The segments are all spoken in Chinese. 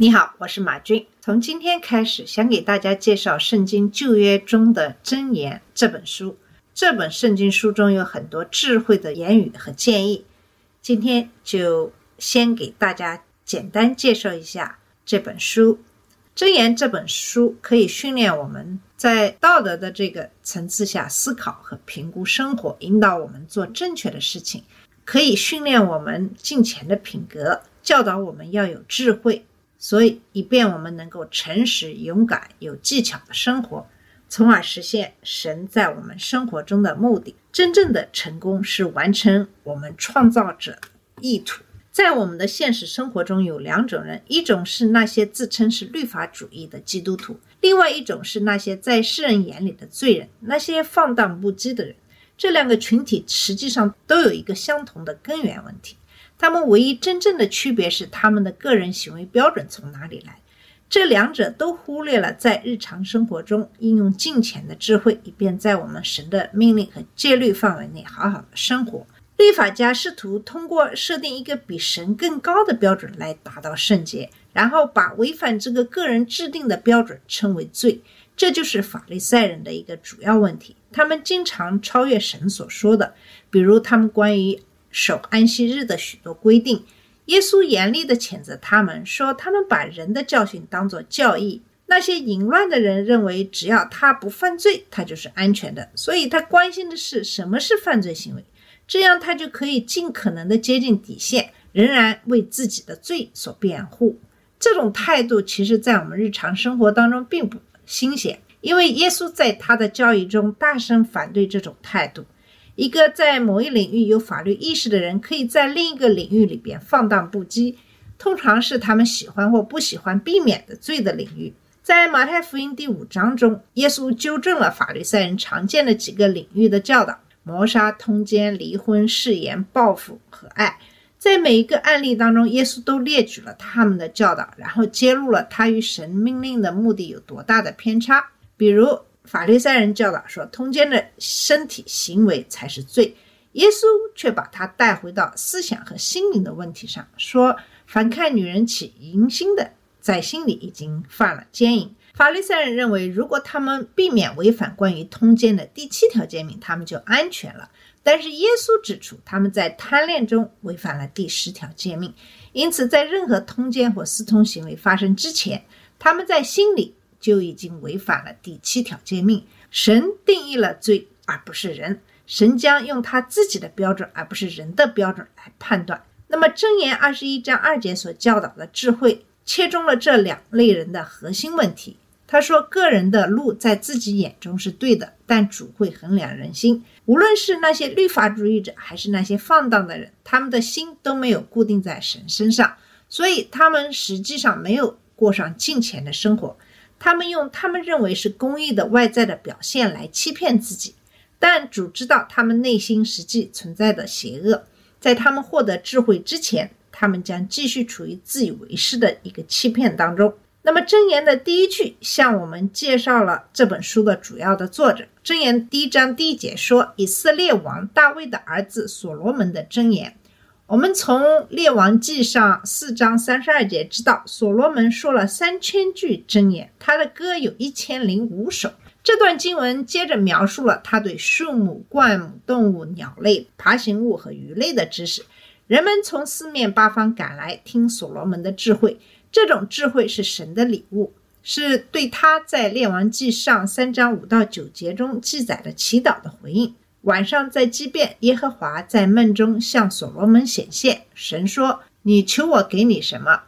你好，我是马军。从今天开始，想给大家介绍《圣经旧约中的箴言》这本书。这本圣经书中有很多智慧的言语和建议。今天就先给大家简单介绍一下这本书。《箴言》这本书可以训练我们在道德的这个层次下思考和评估生活，引导我们做正确的事情，可以训练我们敬虔的品格，教导我们要有智慧，所以以便我们能够诚实、勇敢、有技巧的生活，从而实现神在我们生活中的目的。真正的成功是完成我们创造者意图。在我们的现实生活中，有两种人：一种是那些自称是律法主义的基督徒，另外一种是那些在世人眼里的罪人，那些放荡不羁的人。这两个群体实际上都有一个相同的根源问题，他们唯一真正的区别是他们的个人行为标准从哪里来。这两者都忽略了在日常生活中应用金钱的智慧，以便在我们神的命令和戒律范围内好好的生活。律法家试图通过设定一个比神更高的标准来达到圣洁，然后把违反这个个人制定的标准称为罪。这就是法利赛人的一个主要问题。他们经常超越神所说的，比如他们关于守安息日的许多规定。耶稣严厉地谴责他们，说他们把人的教训当作教义。那些淫乱的人认为，只要他不犯罪，他就是安全的，所以他关心的是什么是犯罪行为，这样他就可以尽可能的接近底线，仍然为自己的罪所辩护。这种态度其实，在我们日常生活当中并不新鲜，因为耶稣在他的教义中大声反对这种态度。一个在某一领域有法律意识的人，可以在另一个领域里边放荡不羁，通常是他们喜欢或不喜欢避免的罪的领域。在马太福音第五章中，耶稣纠正了法律赛人常见的几个领域的教导：谋杀、通奸、离婚、誓言、报复和爱。在每一个案例当中，耶稣都列举了他们的教导，然后揭露了他与神命令的目的有多大的偏差。比如，法利赛人教导说，通奸的身体行为才是罪，耶稣却把他带回到思想和心灵的问题上，说凡看女人起淫心的，在心里已经犯了奸淫。法利赛人认为，如果他们避免违反关于通奸的第七条诫命，他们就安全了。但是耶稣指出，他们在贪恋中违反了第十条诫命，因此在任何通奸或私通行为发生之前，他们在心里就已经违反了第七条诫命。神定义了罪，而不是人。神将用他自己的标准，而不是人的标准来判断。那么，箴言二十一章二节所教导的智慧，切中了这两类人的核心问题。他说：“个人的路在自己眼中是对的，但主会衡量人心。无论是那些律法主义者，还是那些放荡的人，他们的心都没有固定在神身上，所以他们实际上没有过上敬虔的生活。他们用他们认为是公益的外在的表现来欺骗自己，但主知道他们内心实际存在的邪恶。在他们获得智慧之前，他们将继续处于自以为是的一个欺骗当中。”那么，箴言的第一句向我们介绍了这本书的主要的作者。箴言第一章第一节说：“以色列王大卫的儿子所罗门的箴言。”我们从《列王记上》四章三十二节知道，所罗门说了三千句箴言，他的歌有一千零五首。这段经文接着描述了他对树木、灌木、动物、鸟类、爬行物和鱼类的知识。人们从四面八方赶来听所罗门的智慧。这种智慧是神的礼物，是对他在《列王记上》三章五到九节中记载的祈祷的回应。晚上在畸变，耶和华在梦中向所罗门显现，神说：“你求我给你什么？”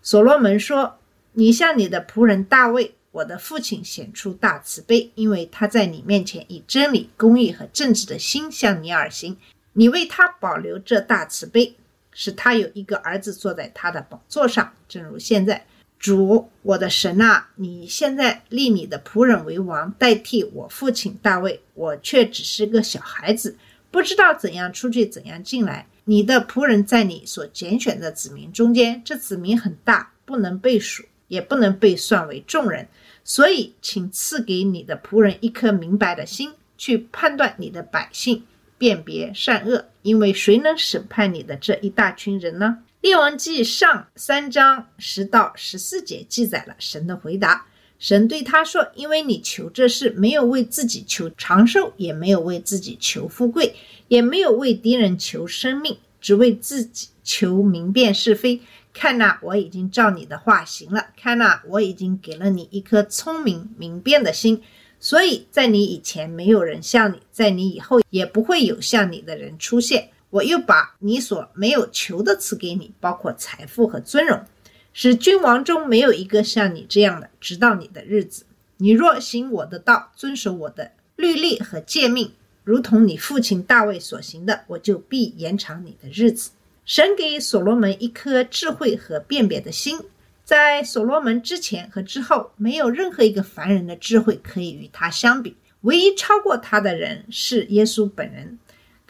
所罗门说：“你向你的仆人大卫，我的父亲显出大慈悲，因为他在你面前以真理、公义和正直的心向你而行。你为他保留这大慈悲。”使他有一个儿子坐在他的宝座上，正如现在。主我的神啊，你现在立你的仆人为王，代替我父亲大卫，我却只是个小孩子，不知道怎样出去，怎样进来。你的仆人在你所拣选的子民中间，这子民很大，不能被数，也不能被算为众人。所以，请赐给你的仆人一颗明白的心，去判断你的百姓，辨别善恶。因为谁能审判你的这一大群人呢？列王记上三章十到十四节记载了神的回答。神对他说：“因为你求这事，没有为自己求长寿，也没有为自己求富贵，也没有为敌人求生命，只为自己求明辨是非。看呐，我已经照你的话行了。看呐，我已经给了你一颗聪明明辨的心。所以在你以前没有人像你，在你以后也不会有像你的人出现。我又把你所没有求的赐给你，包括财富和尊荣。”使君王中没有一个像你这样的，直到你的日子。你若行我的道，遵守我的律例和诫命，如同你父亲大卫所行的，我就必延长你的日子。神给所罗门一颗智慧和辨别的心，在所罗门之前和之后，没有任何一个凡人的智慧可以与他相比。唯一超过他的人是耶稣本人。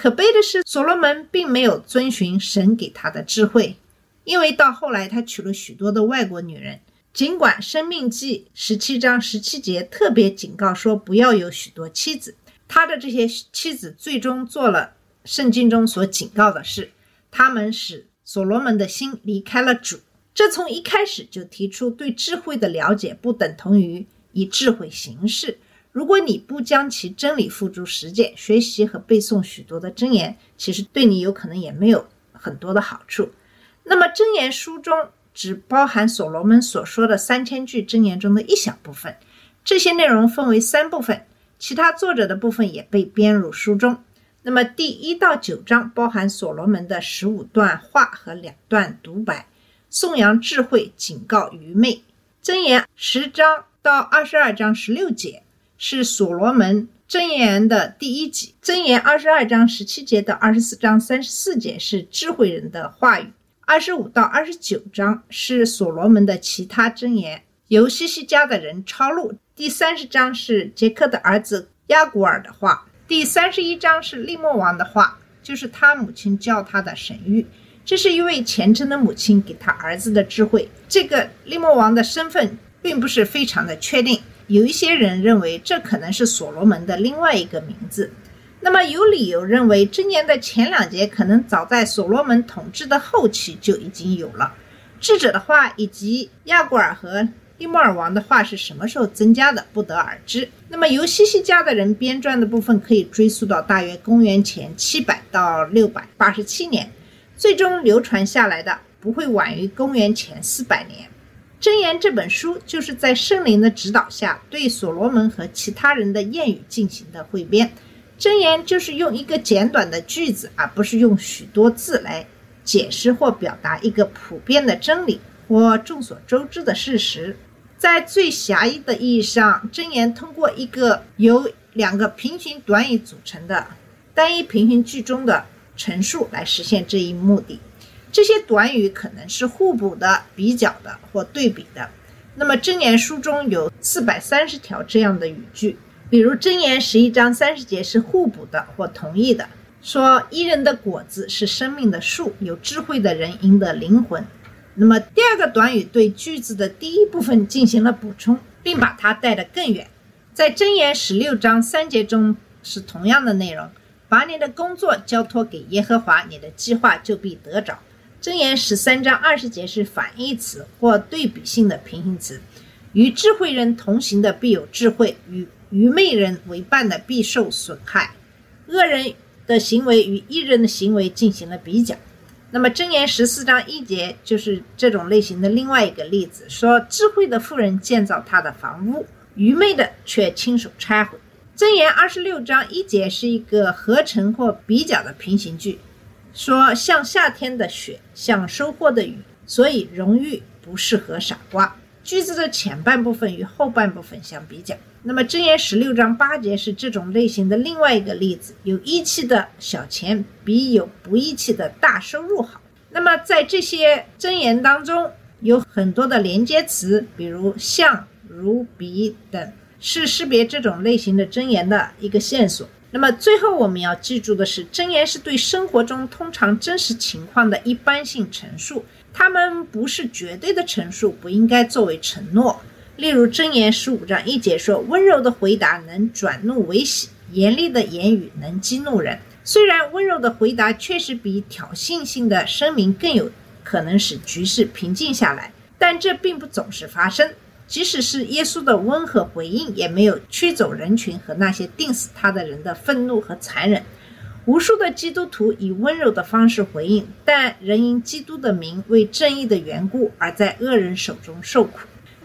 可悲的是，所罗门并没有遵循神给他的智慧。因为到后来，他娶了许多的外国女人。尽管《生命记》十七章十七节特别警告说不要有许多妻子，他的这些妻子最终做了圣经中所警告的事，他们使所罗门的心离开了主。这从一开始就提出，对智慧的了解不等同于以智慧行事。如果你不将其真理付诸实践，学习和背诵许多的箴言，其实对你有可能也没有很多的好处。那么，箴言书中只包含所罗门所说的三千句箴言中的一小部分，这些内容分为三部分，其他作者的部分也被编入书中。那么，第一到九章包含所罗门的十五段话和两段独白，颂扬智慧，警告愚昧。箴言十章到二十二章十六节是所罗门箴言的第一集，箴言二十二章十七节到二十四章三十四节是智慧人的话语。二十五到二十九章是所罗门的其他箴言，由西西家的人抄录。第三十章是杰克的儿子亚古尔的话。第三十一章是利莫王的话，就是他母亲教他的神谕。这是一位虔诚的母亲给他儿子的智慧。这个利莫王的身份并不是非常的确定，有一些人认为这可能是所罗门的另外一个名字。那么有理由认为，箴言的前两节可能早在所罗门统治的后期就已经有了。智者的话以及亚古尔和利莫尔王的话是什么时候增加的，不得而知。那么由西西家的人编撰的部分可以追溯到大约公元前七百到六百八十七年，最终流传下来的不会晚于公元前四百年。箴言这本书就是在圣灵的指导下，对所罗门和其他人的谚语进行的汇编。箴言就是用一个简短的句子，而不是用许多字来解释或表达一个普遍的真理或众所周知的事实。在最狭义的意义上，箴言通过一个由两个平行短语组成的单一平行句中的陈述来实现这一目的。这些短语可能是互补的、比较的或对比的。那么，箴言书中有四百三十条这样的语句。比如箴言十一章三十节是互补的或同意的，说一人的果子是生命的树，有智慧的人赢得灵魂。那么第二个短语对句子的第一部分进行了补充，并把它带得更远。在箴言十六章三节中是同样的内容，把你的工作交托给耶和华，你的计划就必得着。箴言十三章二十节是反义词或对比性的平行词，与智慧人同行的必有智慧，与愚昧人为伴的必受损害，恶人的行为与义人的行为进行了比较。那么箴言十四章一节就是这种类型的另外一个例子，说智慧的妇人建造她的房屋，愚昧的却亲手拆毁。箴言二十六章一节是一个合成或比较的平行句，说像夏天的雪，像收获的雨，所以荣誉不适合傻瓜。句子的前半部分与后半部分相比较。那么，箴言十六章八节是这种类型的另外一个例子。有义气的小钱比有不义气的大收入好。那么，在这些箴言当中，有很多的连接词，比如像、如、比等，是识别这种类型的真言的一个线索。那么最后我们要记住的是，箴言是对生活中通常真实情况的一般性陈述，它们不是绝对的陈述，不应该作为承诺。例如，箴言十五章一节说：“温柔的回答能转怒为喜，严厉的言语能激怒人。”虽然温柔的回答确实比挑衅性的声明更有可能使局势平静下来，但这并不总是发生。即使是耶稣的温和回应，也没有驱走人群和那些定死他的人的愤怒和残忍。无数的基督徒以温柔的方式回应，但仍因基督的名为正义的缘故而在恶人手中受苦。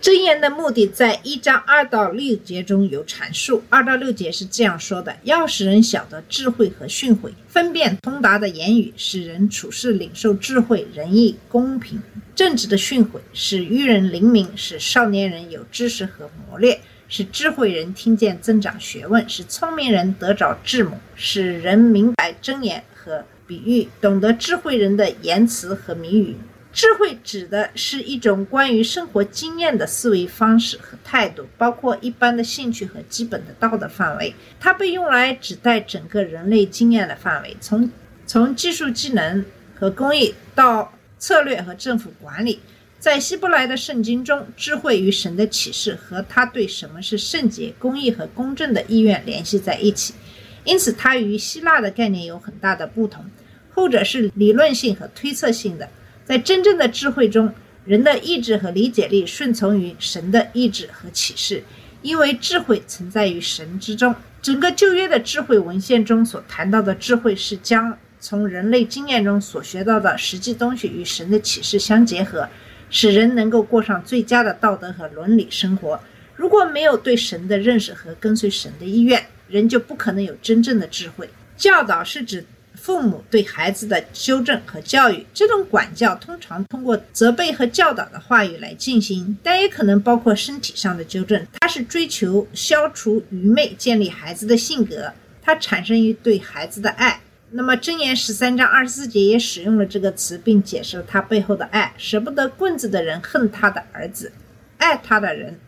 真言的目的在一章二到六节中有阐述。二到六节是这样说的：要使人晓得智慧和训诲，分辨通达的言语，使人处事领受智慧、仁义、公平、正直的训诲，使愚人灵敏，使少年人有知识和磨练，使智慧人听见增长学问，使聪明人得着智谋，使人明白真言和比喻，懂得智慧人的言辞和谜语。智慧指的是一种关于生活经验的思维方式和态度，包括一般的兴趣和基本的道德范围。它被用来指代整个人类经验的范围，从从技术技能和工艺到策略和政府管理。在希伯来的圣经中，智慧与神的启示和他对什么是圣洁、公义和公正的意愿联系在一起，因此它与希腊的概念有很大的不同。后者是理论性和推测性的。在真正的智慧中，人的意志和理解力顺从于神的意志和启示，因为智慧存在于神之中。整个旧约的智慧文献中所谈到的智慧，是将从人类经验中所学到的实际东西与神的启示相结合，使人能够过上最佳的道德和伦理生活。如果没有对神的认识和跟随神的意愿，人就不可能有真正的智慧。教导是指。父母对孩子的纠正和教育，这种管教通常通过责备和教导的话语来进行，但也可能包括身体上的纠正。它是追求消除愚昧，建立孩子的性格。它产生于对孩子的爱。那么，箴言十三章二十四节也使用了这个词，并解释了它背后的爱。舍不得棍子的人恨他的儿子，爱他的人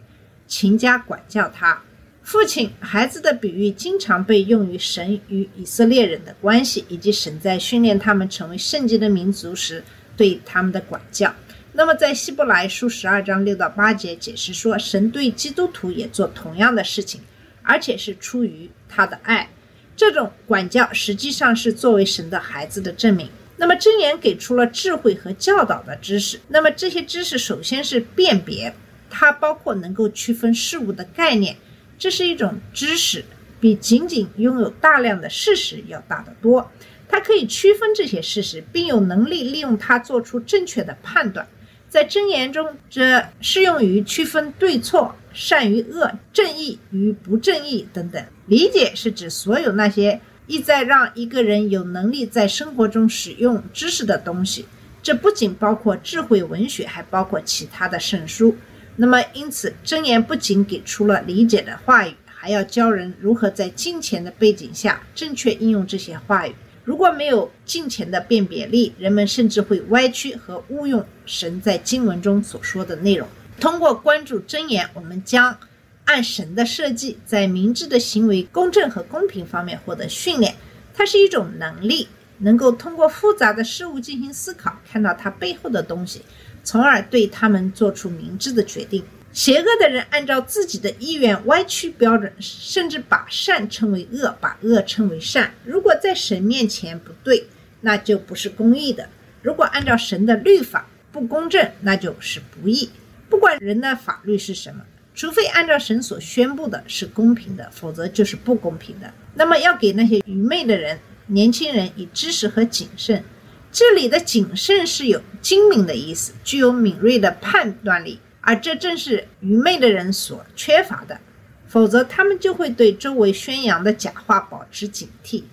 勤加管教他。父亲孩子的比喻经常被用于神与以色列人的关系，以及神在训练他们成为圣洁的民族时对他们的管教。那么，在希伯来书十二章六到八节解释说，神对基督徒也做同样的事情，而且是出于他的爱。这种管教实际上是作为神的孩子的证明。那么，箴言给出了智慧和教导的知识。那么，这些知识首先是辨别，它包括能够区分事物的概念。这是一种知识，比仅仅拥有大量的事实要大得多。它可以区分这些事实，并有能力利用它做出正确的判断。在箴言中，这适用于区分对错、善与恶、正义与不正义等等。理解是指所有那些意在让一个人有能力在生活中使用知识的东西。这不仅包括智慧文学，还包括其他的圣书。那么，因此，箴言不仅给出了理解的话语，还要教人如何在金钱的背景下正确应用这些话语。如果没有金钱的辨别力，人们甚至会歪曲和误用神在经文中所说的内容。通过关注箴言，我们将按神的设计，在明智的行为、公正和公平方面获得训练。它是一种能力，能够通过复杂的事物进行思考，看到它背后的东西。从而对他们做出明智的决定。邪恶的人按照自己的意愿歪曲标准，甚至把善称为恶，把恶称为善。如果在神面前不对，那就不是公义的；如果按照神的律法不公正，那就是不义。不管人的法律是什么，除非按照神所宣布的是公平的，否则就是不公平的。那么，要给那些愚昧的人、年轻人以知识和谨慎。这里的谨慎是有精明的意思，具有敏锐的判断力，而这正是愚昧的人所缺乏的。否则，他们就会对周围宣扬的假话保持警惕。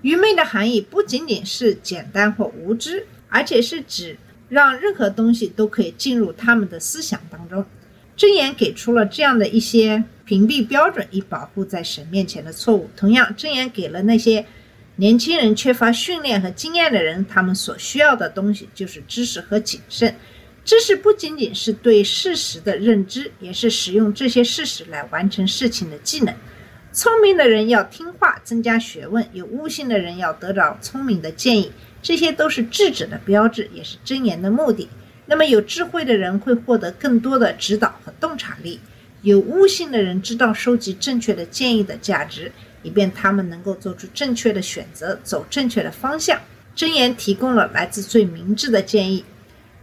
愚昧的含义不仅仅是简单或无知，而且是指让任何东西都可以进入他们的思想当中。箴言给出了这样的一些屏蔽标准，以保护在神面前的错误。同样，箴言给了那些。年轻人缺乏训练和经验的人，他们所需要的东西就是知识和谨慎。知识不仅仅是对事实的认知，也是使用这些事实来完成事情的技能。聪明的人要听话，增加学问；有悟性的人要得到聪明的建议，这些都是智者的标志，也是箴言的目的。那么，有智慧的人会获得更多的指导和洞察力；有悟性的人知道收集正确的建议的价值，以便他们能够做出正确的选择，走正确的方向。箴言提供了来自最明智的建议。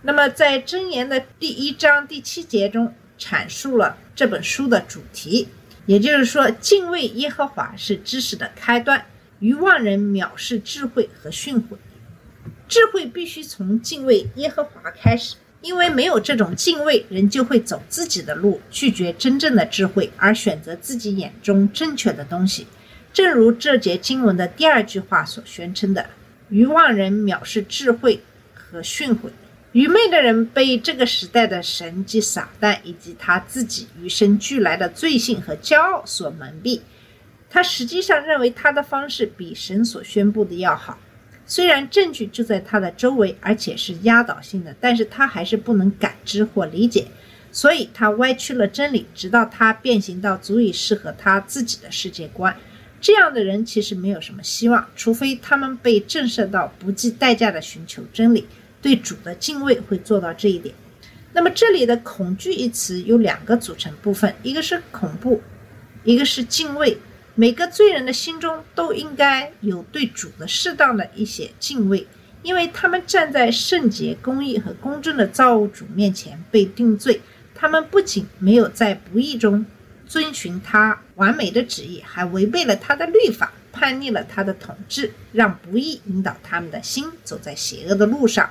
那么，在箴言的第一章第七节中，阐述了这本书的主题，也就是说，敬畏耶和华是知识的开端。愚妄人藐视智慧和训诲，智慧必须从敬畏耶和华开始，因为没有这种敬畏，人就会走自己的路，拒绝真正的智慧，而选择自己眼中正确的东西。正如这节经文的第二句话所宣称的：“愚妄人藐视智慧和训诲。”愚昧的人被这个时代的神及撒旦以及他自己与生俱来的罪性和骄傲所蒙蔽。他实际上认为他的方式比神所宣布的要好。虽然证据就在他的周围，而且是压倒性的，但是他还是不能感知或理解，所以他歪曲了真理，直到他变形到足以适合他自己的世界观。这样的人其实没有什么希望，除非他们被震慑到不计代价的寻求真理。对主的敬畏会做到这一点。那么这里的“恐惧”一词有两个组成部分，一个是恐怖，一个是敬畏。每个罪人的心中都应该有对主的适当的一些敬畏，因为他们站在圣洁、公义和公正的造物主面前被定罪。他们不仅没有在不义中遵循他完美的旨意，还违背了他的律法，叛逆了他的统治，让不义引导他们的心走在邪恶的路上。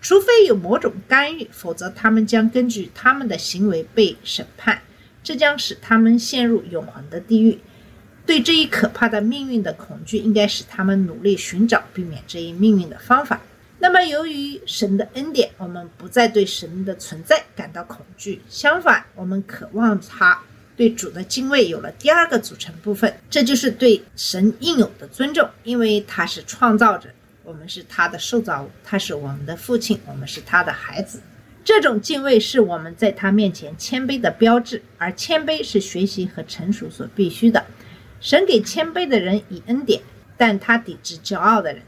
除非有某种干预，否则他们将根据他们的行为被审判，这将使他们陷入永恒的地狱。对这一可怕的命运的恐惧，应该使他们努力寻找避免这一命运的方法。那么，由于神的恩典，我们不再对神的存在感到恐惧，相反，我们渴望他。对主的敬畏有了第二个组成部分，这就是对神应有的尊重，因为他是创造者。我们是他的受造物，他是我们的父亲，我们是他的孩子。这种敬畏是我们在他面前谦卑的标志，而谦卑是学习和成熟所必须的。神给谦卑的人以恩典，但他抵制骄傲的人。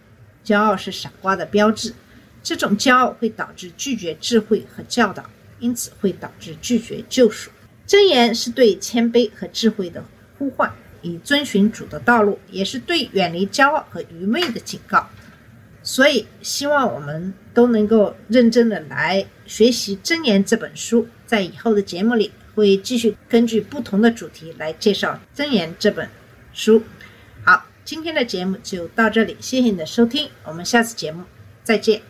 骄傲是傻瓜的标志，这种骄傲会导致拒绝智慧和教导，因此会导致拒绝救赎。箴言是对谦卑和智慧的呼唤，以遵循主的道路，也是对远离骄傲和愚昧的警告。所以，希望我们都能够认真的来学习《箴言》这本书。在以后的节目里，会继续根据不同的主题来介绍《箴言》这本书。好，今天的节目就到这里，谢谢你的收听，我们下次节目再见。